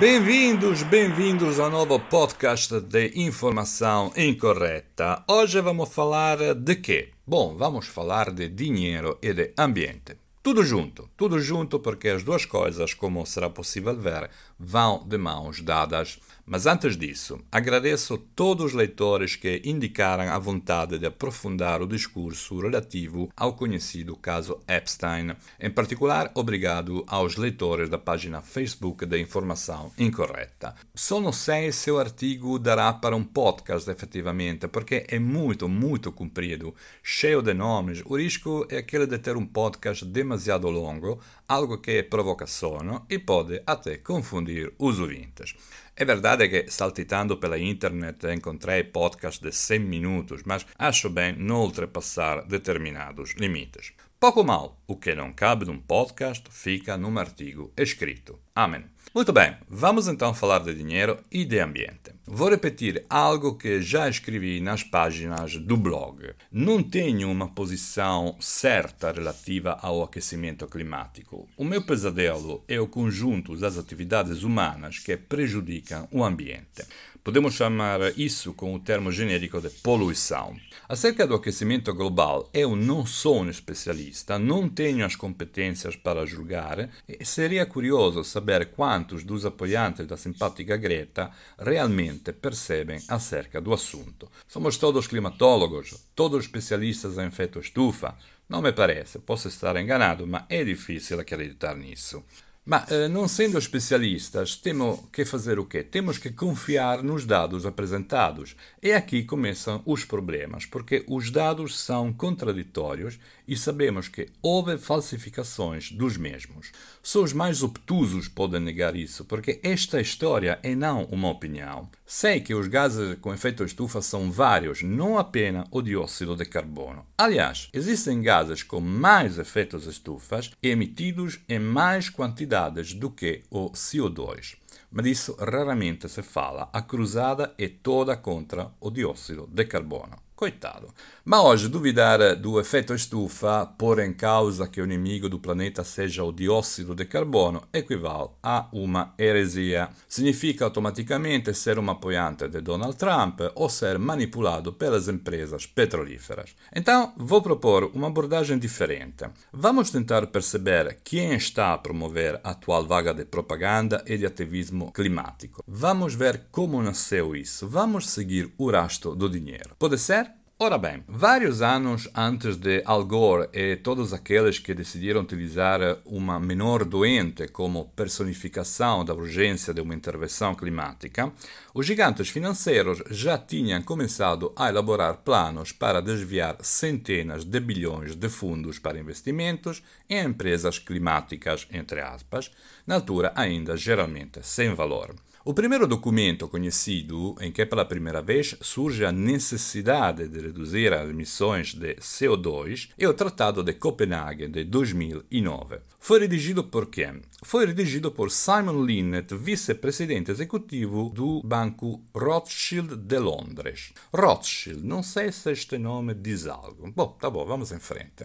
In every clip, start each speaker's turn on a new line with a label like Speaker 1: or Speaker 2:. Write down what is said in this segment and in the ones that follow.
Speaker 1: Bem-vindos, bem-vindos ao novo podcast de Informação Incorreta. Hoje vamos falar de quê? Bom, vamos falar de dinheiro e de ambiente. Tudo junto, tudo junto porque as duas coisas, como será possível ver, vão de mãos dadas. Mas antes disso, agradeço todos os leitores que indicaram a vontade de aprofundar o discurso relativo ao conhecido caso Epstein. Em particular, obrigado aos leitores da página Facebook da Informação Incorreta. Só não sei se o artigo dará para um podcast efetivamente, porque é muito, muito comprido, cheio de nomes. O risco é aquele de ter um podcast demasiado longo, algo que provoca sono e pode até confundir os ouvintes. É verdade que saltitando pela internet encontrei podcast de 100 minutos, mas acho bem não ultrapassar determinados limites. Pouco mal, o que não cabe num podcast fica num artigo escrito. Amém. Muito bem, vamos então falar de dinheiro e de ambiente. Vou repetir algo que já escrevi nas páginas do blog. Não tenho uma posição certa relativa ao aquecimento climático. O meu pesadelo é o conjunto das atividades humanas que prejudicam o ambiente. Podemos chamar isso com o termo genérico de poluição. Acerca do aquecimento global, eu não sou um especialista, não tenho as competências para julgar e seria curioso saber quantos dos apoiantes da simpática Greta realmente percebem acerca do assunto. Somos todos climatólogos, todos especialistas em efeito estufa? Não me parece, posso estar enganado, mas é difícil acreditar nisso. Ma eh, não sendo especialistas, temos que fazer o quê? Temos que confiar nos dados apresentados. E aqui começam os problemas, porque os dados são contraditórios e sabemos que houve falsificações dos mesmos. Só os mais obtusos podem negar isso, porque esta história é não uma opinião. Sei que os gases com efeito estufa são vários, não apenas o dióxido de carbono. Aliás, existem gases com mais efeitos estufas emitidos em mais quantidades do que o CO2 mas disso raramente se fala. A cruzada é toda contra o dióxido de carbono. Coitado. Ma oggi duvidare do effetto estufa, porre in causa che un nemico do planeta seja o dióxido de carbono, equivale a uma eresia. Significa automaticamente ser um apoiante de Donald Trump ou ser manipulado pelas empresas petrolíferas. Então, vou propor uma abordagem diferente. Vamos tentar perceber quem está a promover a atual vaga de propaganda e de ativismo climático. Vamos ver como nasceu isso. Vamos seguir o rastro do dinheiro. Pode ser? Ora bem, vários anos antes de Al Gore e todos aqueles que decidiram utilizar uma menor doente como personificação da urgência de uma intervenção climática, os gigantes financeiros já tinham começado a elaborar planos para desviar centenas de bilhões de fundos para investimentos em empresas climáticas, entre aspas, na altura ainda geralmente sem valor. O primeiro documento conhecido em que pela primeira vez surge a necessidade de reduzir as emissões de CO2 é o Tratado de Copenhague de 2009. Foi redigido por quem? Foi redigido por Simon Linnet, vice-presidente executivo do Banco Rothschild de Londres. Rothschild, não sei se este nome diz algo. Bom, tá bom, vamos em frente.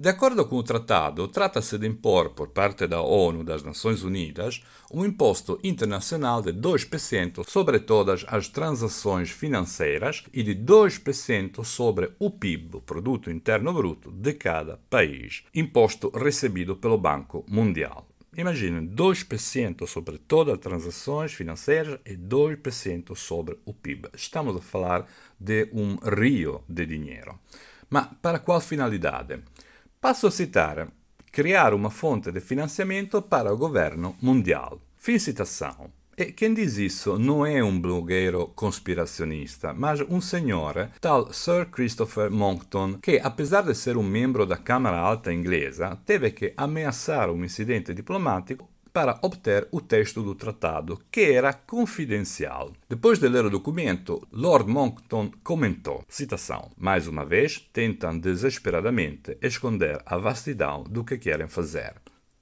Speaker 1: De acordo com o tratado, trata-se de impor por parte da ONU das Nações Unidas um imposto internacional de 2% sobre todas as transações financeiras e de 2% sobre o PIB, o Produto Interno Bruto, de cada país, imposto recebido pelo Banco Mundial. Imaginem, 2% sobre todas as transações financeiras e 2% sobre o PIB. Estamos a falar de um rio de dinheiro. Mas para qual finalidade? Passo a citar: criar uma fonte de financiamento para o governo mundial. Fim citação. E quem diz isso não é um blogueiro conspiracionista, mas um senhor, tal Sir Christopher Monckton, que, apesar de ser um membro da Câmara Alta inglesa, teve que ameaçar um incidente diplomatico para obter o texto do tratado, que era confidencial. Depois de ler o documento, Lord Monckton comentou, citação, mais uma vez, tentam desesperadamente esconder a vastidão do que querem fazer.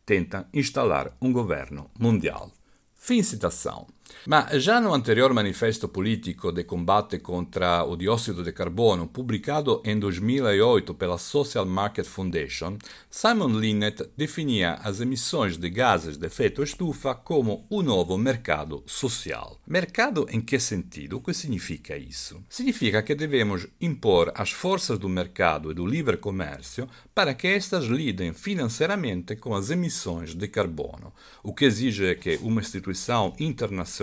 Speaker 1: Tentam instalar um governo mundial. Fim citação. Ma già no anterior manifesto politico de combate contra o dióxido de carbono, publicado em 2008 pela Social Market Foundation, Simon Linnet definia as emissões de gases de efeito estufa como o novo mercado social. Mercado em que sentido? O que significa isso? Significa que devemos impor às forças do mercado e do livre comércio para que estas lidem financeiramente com as emissões de carbono, o que exige que uma instituição internacional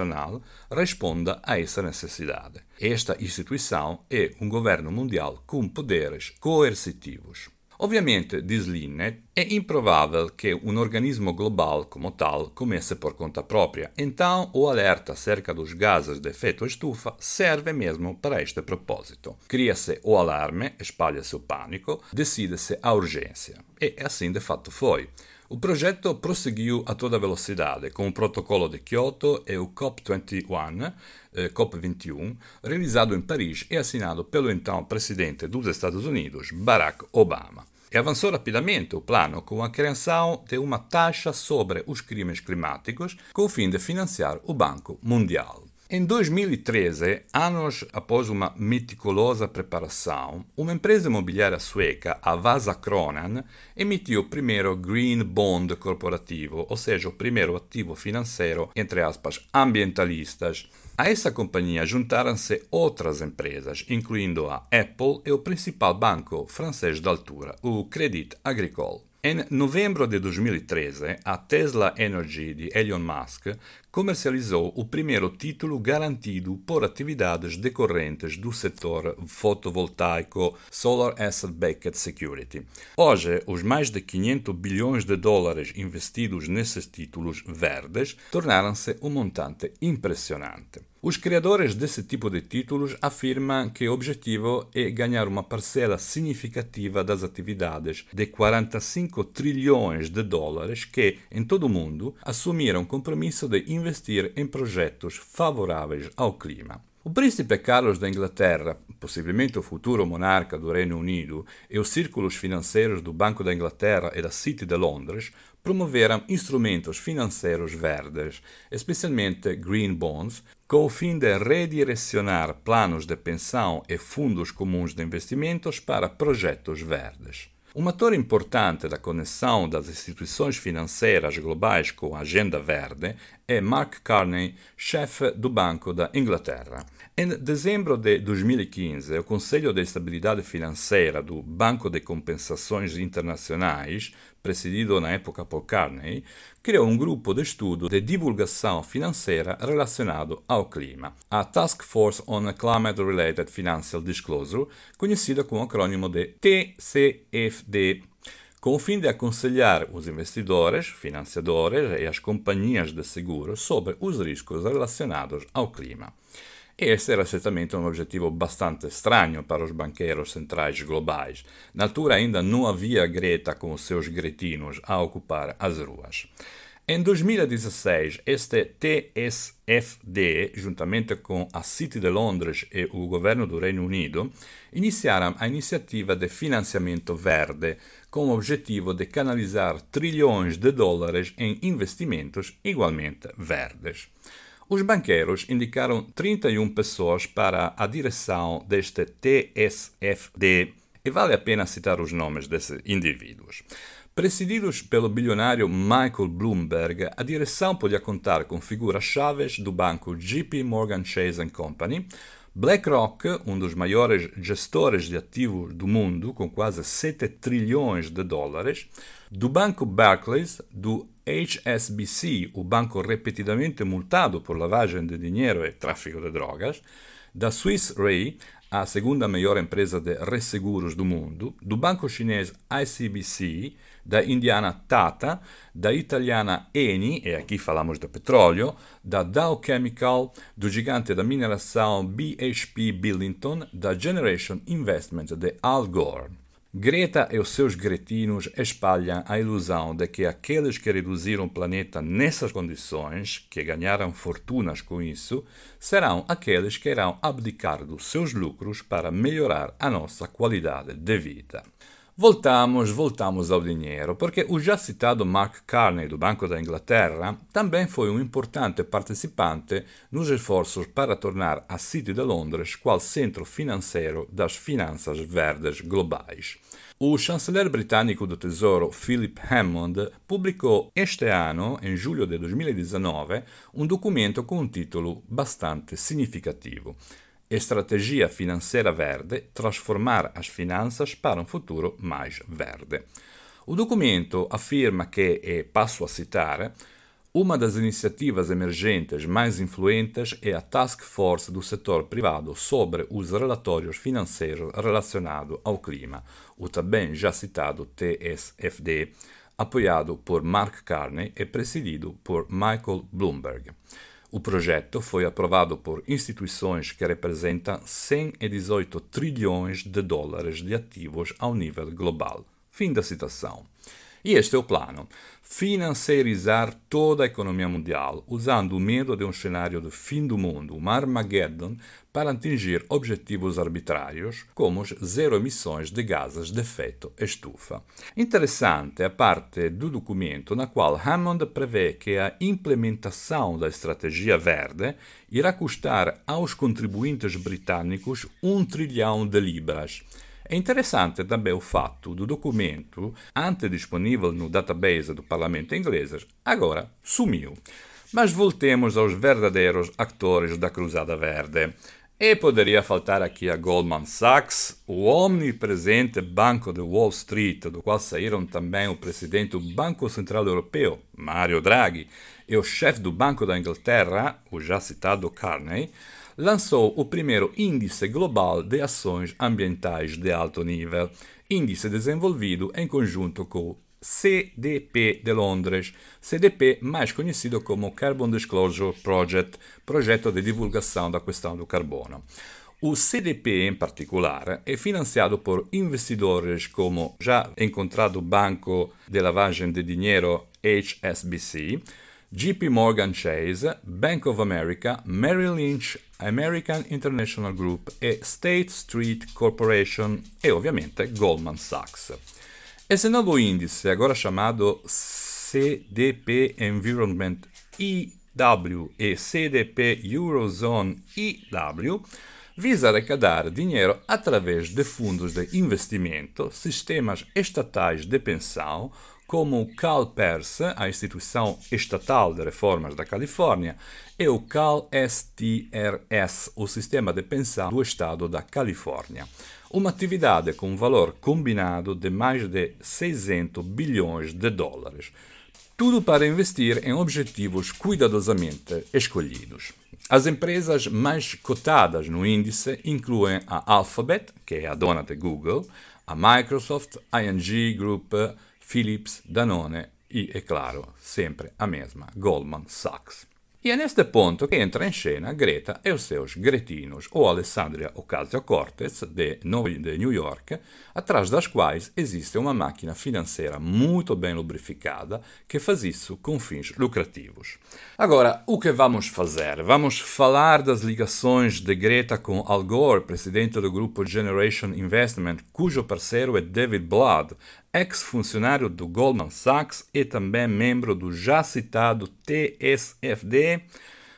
Speaker 1: responda a essa necessidade. Esta instituição é um governo mundial com poderes coercitivos. Ovviamente, diz Linnet, è improvável que um organismo global como tal comece por conta própria. Então, o alerta acerca dos gases de efeito estufa serve mesmo para este propósito. Cria-se o alarme, espalha-se o pânico, decide-se a urgência. E assim de fato foi. O progetto prosseguiu a toda velocidade com o protocolo de Kyoto e o COP21, eh, COP21, realizado em Paris e assinado pelo então presidente dos Estados Unidos, Barack Obama. E avançou rapidamente o plano com a criação de uma taxa sobre os crimes climáticos com o fim de financiar o Banco Mundial. Em 2013, anos após uma meticulosa preparação, uma empresa imobiliária sueca, a Vasakronan, emitiu o primeiro Green Bond corporativo, ou seja, o primeiro ativo financeiro, entre aspas, ambientalistas. A essa companhia juntaram-se outras empresas, incluindo a Apple e o principal banco francês de altura, o Crédit Agricole. Em novembro de 2013, a Tesla Energy de Elon Musk comercializou o primeiro título garantido por atividades decorrentes do setor fotovoltaico Solar Asset Backed Security. Hoje, os mais de 500 bilhões de dólares investidos nesses títulos verdes tornaram-se um montante impressionante. Os criadores desse tipo de títulos afirmam que o objetivo é ganhar uma parcela significativa das atividades de 45 trilhões de dólares que, em todo o mundo, assumiram compromisso de investir em projetos favoráveis ao clima. O príncipe Carlos da Inglaterra, possivelmente o futuro monarca do Reino Unido, e os círculos financeiros do Banco da Inglaterra e da City de Londres promoveram instrumentos financeiros verdes, especialmente green bonds, com o fim de redirecionar planos de pensão e fundos comuns de investimentos para projetos verdes. Um ator importante da conexão das instituições financeiras globais com a agenda verde é Mark Carney, chefe do Banco da Inglaterra. Em dezembro de 2015, o Conselho de Estabilidade Financeira do Banco de Compensações Internacionais, presidido na época por Carney, criou um grupo de estudo de divulgação financeira relacionado ao clima, a Task Force on Climate Related Financial Disclosure, conhecida com o acrônimo de TCFD com o fim de aconselhar os investidores, financiadores e as companhias de seguros sobre os riscos relacionados ao clima. Esse era certamente um objetivo bastante estranho para os banqueiros centrais globais. Na altura ainda não havia Greta com seus gretinos a ocupar as ruas. Em 2016, este TSFD, juntamente com a City de Londres e o governo do Reino Unido, iniciaram a iniciativa de financiamento verde, com o objetivo de canalizar trilhões de dólares em investimentos igualmente verdes. Os banqueiros indicaram 31 pessoas para a direção deste TSFD e vale a pena citar os nomes desses indivíduos. Presididos pelo bilionário Michael Bloomberg, a direção podia contar com figuras-chave do banco JP Morgan Chase Company, BlackRock, um dos maiores gestores de ativos do mundo, com quase 7 trilhões de dólares, do banco Barclays, do HSBC, o banco repetidamente multado por lavagem de dinheiro e tráfico de drogas, da Swiss Re, a segunda maior empresa de resseguros do mundo, do banco chinês ICBC, da indiana Tata, da italiana Eni, e aqui falamos de petróleo, da Dow Chemical, do gigante da mineração BHP Billington, da Generation Investment de Al Gore. Greta e os seus gretinos espalham a ilusão de que aqueles que reduziram o planeta nessas condições, que ganharam fortunas com isso, serão aqueles que irão abdicar dos seus lucros para melhorar a nossa qualidade de vida. Voltamos, voltamos ao dinheiro, porque o já citado Mark Carney do Banco da Inglaterra também foi um importante participante nos esforços para tornar a City de Londres qual centro financeiro das finanças verdes globais. O chanceler britânico do Tesouro Philip Hammond pubblicò este ano, em julho de 2019, um documento com um título bastante significativo. Estratégia financeira verde transformar as finanças para um futuro mais verde. O documento afirma que, e passo a citar, uma das iniciativas emergentes mais influentes é a Task Force do setor privado sobre os relatórios financeiros relacionados ao clima, o também já citado TSFD, apoiado por Mark Carney e presidido por Michael Bloomberg. O projeto foi aprovado por instituições que representam 118 trilhões de dólares de ativos ao nível global. Fim da citação. E este é o plano: financiarizar toda a economia mundial, usando o medo de um cenário de fim do mundo, um Armageddon, para atingir objetivos arbitrários, como zero emissões de gases de efeito estufa. Interessante a parte do documento na qual Hammond prevê que a implementação da estratégia verde irá custar aos contribuintes britânicos um trilhão de libras é interessante também o fato do documento, antes disponível no database do Parlamento inglês, agora sumiu. Mas voltemos aos verdadeiros atores da Cruzada Verde. E poderia faltar aqui a Goldman Sachs, o omnipresente Banco de Wall Street, do qual saíram também o presidente do Banco Central Europeu, Mario Draghi, e o chefe do Banco da Inglaterra, o já citado Carney, lançou o primeiro Índice Global de Ações Ambientais de Alto Nível, índice desenvolvido em conjunto com o CDP de Londres, CDP mais conhecido como Carbon Disclosure Project, projeto de divulgação da questão do carbono. O CDP, em particular, é financiado por investidores como já encontrado Banco de Lavagem de Dinheiro HSBC, JP Morgan Chase, Bank of America, Merrill Lynch, American International Group e State Street Corporation e ovviamente Goldman Sachs. Esse novo índice, agora chamado CDP Environment EW e CDP Eurozone EW, visa arrecadar dinheiro através de fundos de investimento, sistemas estatais de pensão, como o CalPERS, a instituição estatal de reformas da Califórnia, e o CalSTRS, o sistema de pensão do estado da Califórnia. Uma atividade com um valor combinado de mais de 600 bilhões de dólares. Tudo para investir em objetivos cuidadosamente escolhidos. As empresas mais cotadas no índice incluem a Alphabet, que é a dona de Google, a Microsoft, ING Group, Philips, Danone e, é claro, sempre a mesma Goldman Sachs. E é neste ponto que entra em cena Greta e os seus gretinos, ou Alessandria Ocasio-Cortez, de New York, atrás das quais existe uma máquina financeira muito bem lubrificada que faz isso com fins lucrativos. Agora, o que vamos fazer? Vamos falar das ligações de Greta com Al Gore, presidente do grupo Generation Investment, cujo parceiro é David Blood, ex-funcionário do Goldman Sachs e também membro do já citado TSFD.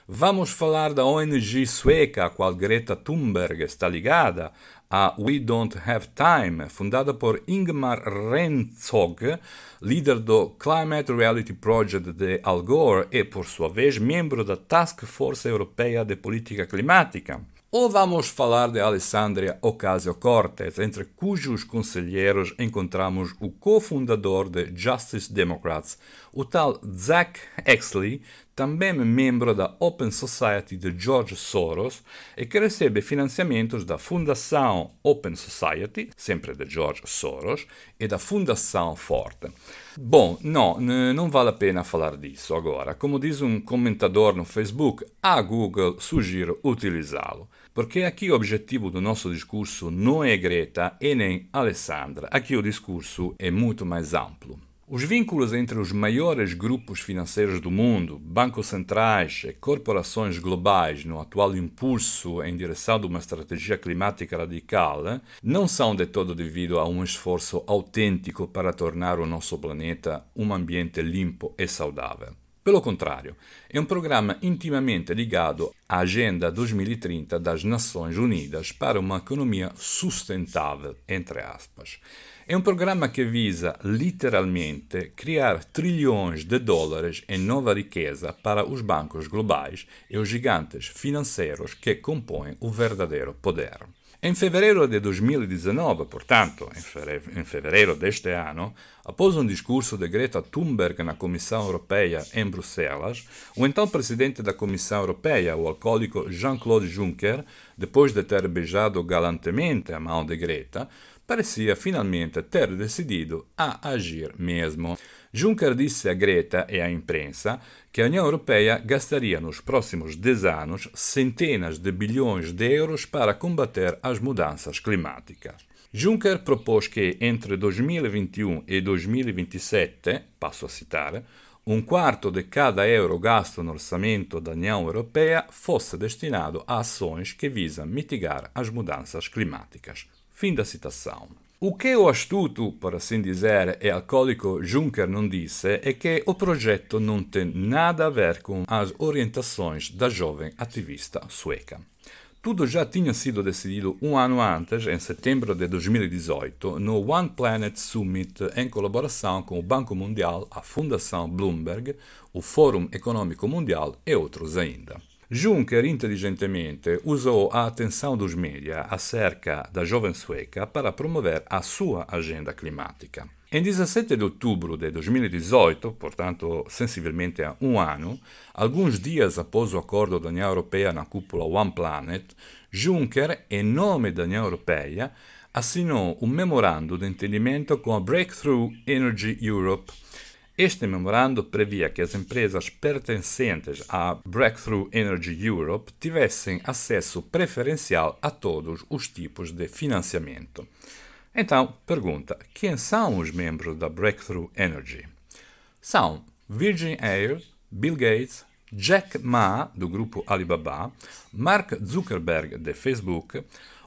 Speaker 1: Vamos falar da ONG sueca a qual Greta Thunberg está ligada, a We Don't Have Time, fundada por Ingmar Rentzog, líder do Climate Reality Project de Al Gore e, por sua vez, membro da Task Force Europeia de Política Climática. Ou vamos falar de Alessandria Ocasio-Cortez, entre cujos conselheiros encontramos o cofundador de Justice Democrats, o tal Zach Exley, também membro da Open Society de George Soros e que recebe financiamentos da Fundação Open Society, sempre de George Soros, e da Fundação Forte. Bom, não, não vale a pena falar disso agora. Como diz um comentador no Facebook, a Google sugiro utilizá-lo. Porque aqui o objetivo do nosso discurso não é Greta e nem Alessandra, aqui o discurso é muito mais amplo. Os vínculos entre os maiores grupos financeiros do mundo, bancos centrais e corporações globais no atual impulso em direção de uma estratégia climática radical não são de todo devido a um esforço autêntico para tornar o nosso planeta um ambiente limpo e saudável. Pelo contrário, é um programa intimamente ligado à Agenda 2030 das Nações Unidas para uma economia sustentável, entre aspas. É um programa que visa literalmente criar trilhões de dólares em nova riqueza para os bancos globais e os gigantes financeiros que compõem o verdadeiro poder. Em fevereiro de 2019, portanto, em fevereiro deste ano, após um discurso de Greta Thunberg na Comissão Europeia em Bruxelas, o então presidente da Comissão Europeia, o alcoólico Jean-Claude Juncker, depois de ter beijado galantemente a mão de Greta, parecia finalmente ter decidido a agir mesmo. Juncker disse a Greta e à imprensa que a União Europeia gastaria nos próximos 10 anos centenas de bilhões de euros para combater as mudanças climáticas. Juncker propôs que entre 2021 e 2027, passo a citar, um quarto de cada euro gasto no orçamento da União Europeia fosse destinado a ações que visam mitigar as mudanças climáticas. Fim da citação. O que o astuto, por assim dizer, e alcoólico Juncker não disse é que o projeto não tem nada a ver com as orientações da jovem ativista sueca. Tudo já tinha sido decidido um ano antes, em setembro de 2018, no One Planet Summit, em colaboração com o Banco Mundial, a Fundação Bloomberg, o Fórum Econômico Mundial e outros ainda. Juncker inteligentemente usou a atenção dos media acerca da jovem sueca para promover a sua agenda climática. Em 17 de outubro de 2018, portanto sensivelmente há um ano, alguns dias após o acordo da União Europeia na cúpula One Planet, Juncker, em nome da União Europeia, assinou um memorando de entendimento com a Breakthrough Energy Europe este memorando previa que as empresas pertencentes à Breakthrough Energy Europe tivessem acesso preferencial a todos os tipos de financiamento. Então, pergunta: quem são os membros da Breakthrough Energy? São Virgin Air, Bill Gates, Jack Ma, do grupo Alibaba, Mark Zuckerberg, de Facebook,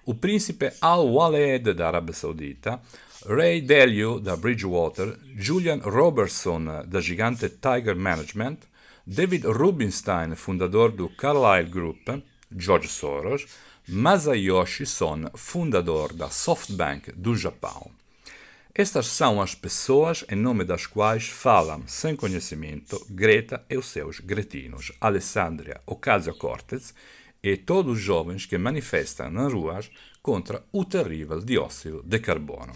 Speaker 1: o príncipe Al-Waled da Saudita, Ray Dalio da Bridgewater, Julian Robertson da gigante Tiger Management, David Rubinstein, fundador do Carlyle Group, George Soros, Masayoshi Son, fundador da SoftBank do Japão. Estas são as pessoas em nome das quais falam, sem conhecimento, Greta e os seus gretinos, Alessandria Ocasio-Cortez e todos os jovens que manifestam nas ruas contra o terrível dióxido de carbono.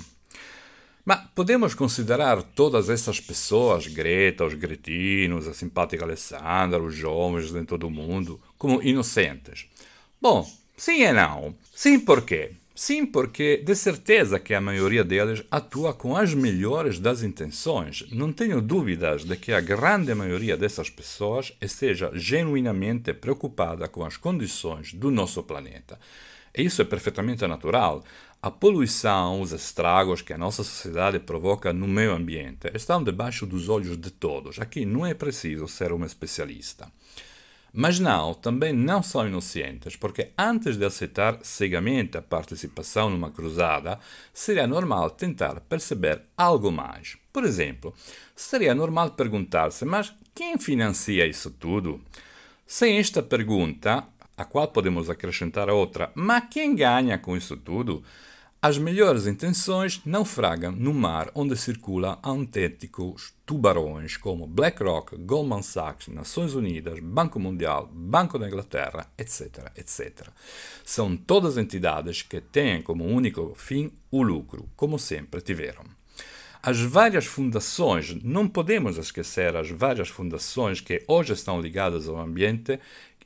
Speaker 1: Mas podemos considerar todas essas pessoas, Greta, os gretinos, a simpática Alessandra, os jovens de todo o mundo, como inocentes? Bom, sim e não. Sim, por quê? Sim, porque de certeza que a maioria deles atua com as melhores das intenções. Não tenho dúvidas de que a grande maioria dessas pessoas esteja genuinamente preocupada com as condições do nosso planeta. E isso é perfeitamente natural. A poluição, os estragos que a nossa sociedade provoca no meio ambiente estão debaixo dos olhos de todos. Aqui não é preciso ser um especialista. Mas não, também não são inocentes, porque antes de aceitar cegamente a participação numa cruzada, seria normal tentar perceber algo mais. Por exemplo, seria normal perguntar-se: mas quem financia isso tudo? Sem esta pergunta, a qual podemos acrescentar outra, mas quem ganha com isso tudo? As melhores intenções naufragam no mar onde circulam autênticos tubarões como BlackRock, Goldman Sachs, Nações Unidas, Banco Mundial, Banco da Inglaterra, etc, etc. São todas entidades que têm como único fim o lucro, como sempre tiveram. As várias fundações, não podemos esquecer as várias fundações que hoje estão ligadas ao ambiente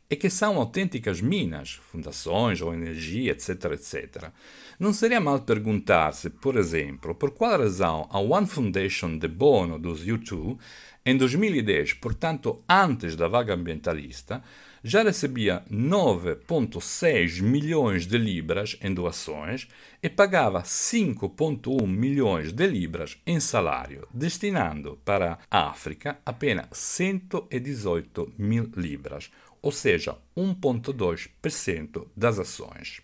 Speaker 1: é que são autênticas minas, fundações ou energia, etc, etc. Não seria mal perguntar-se, por exemplo, por qual razão a One Foundation de Bono dos U2, em 2010, portanto antes da vaga ambientalista, já recebia 9,6 milhões de libras em doações e pagava 5,1 milhões de libras em salário, destinando para a África apenas 118 mil libras, ou seja, 1,2% das ações.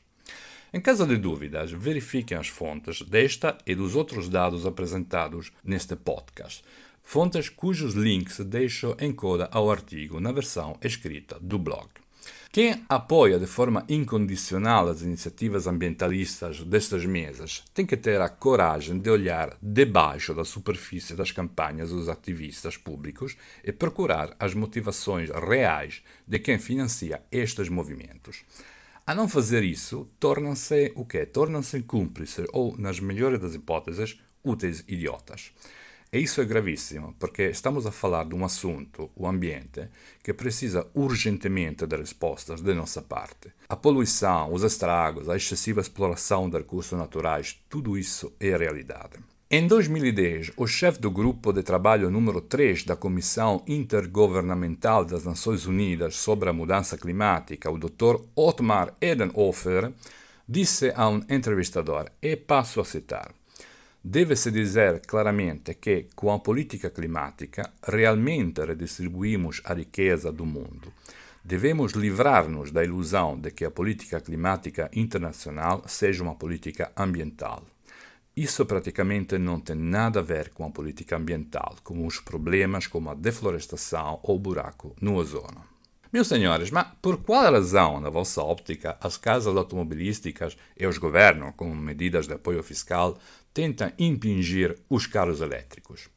Speaker 1: Em caso de dúvidas, verifiquem as fontes desta e dos outros dados apresentados neste podcast, fontes cujos links deixo em coda ao artigo na versão escrita do blog. Quem apoia de forma incondicional as iniciativas ambientalistas destes meses tem que ter a coragem de olhar debaixo da superfície das campanhas dos ativistas públicos e procurar as motivações reais de quem financia estes movimentos. A não fazer isso, tornam-se o quê? Tornam-se cúmplices ou, nas melhores das hipóteses, úteis idiotas. E isso é gravíssimo, porque estamos a falar de um assunto, o ambiente, que precisa urgentemente de respostas da nossa parte. A poluição, os estragos, a excessiva exploração de recursos naturais, tudo isso é realidade. Em 2010, o chefe do grupo de trabalho número 3 da Comissão Intergovernamental das Nações Unidas sobre a Mudança Climática, o Dr. Otmar Edenhofer, disse a um entrevistador, e passo a citar: Deve-se dizer claramente que, com a política climática, realmente redistribuímos a riqueza do mundo. Devemos livrar-nos da ilusão de que a política climática internacional seja uma política ambiental. Isso praticamente não tem nada a ver com a política ambiental, como os problemas como a deflorestação ou o buraco no ozono. Meus senhores, mas por qual razão, na vossa óptica, as casas automobilísticas e os governos, com medidas de apoio fiscal, tentam impingir os carros elétricos?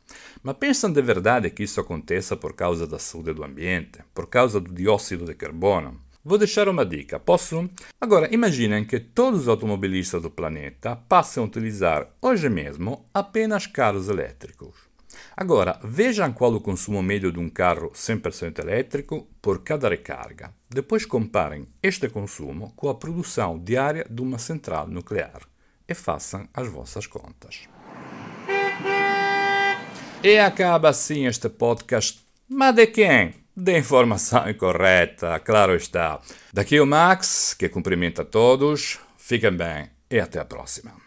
Speaker 1: Mas pensam de verdade que isso aconteça por causa da saúde do ambiente, por causa do dióxido de carbono? Vou deixar uma dica, posso? Agora, imaginem que todos os automobilistas do planeta passem a utilizar hoje mesmo apenas carros elétricos. Agora, vejam qual o consumo médio de um carro 100% elétrico por cada recarga. Depois comparem este consumo com a produção diária de uma central nuclear e façam as vossas contas. E acaba assim este podcast. Mas de quem? de informação incorreta, claro está. Daqui o Max, que cumprimenta todos. Fiquem bem e até a próxima.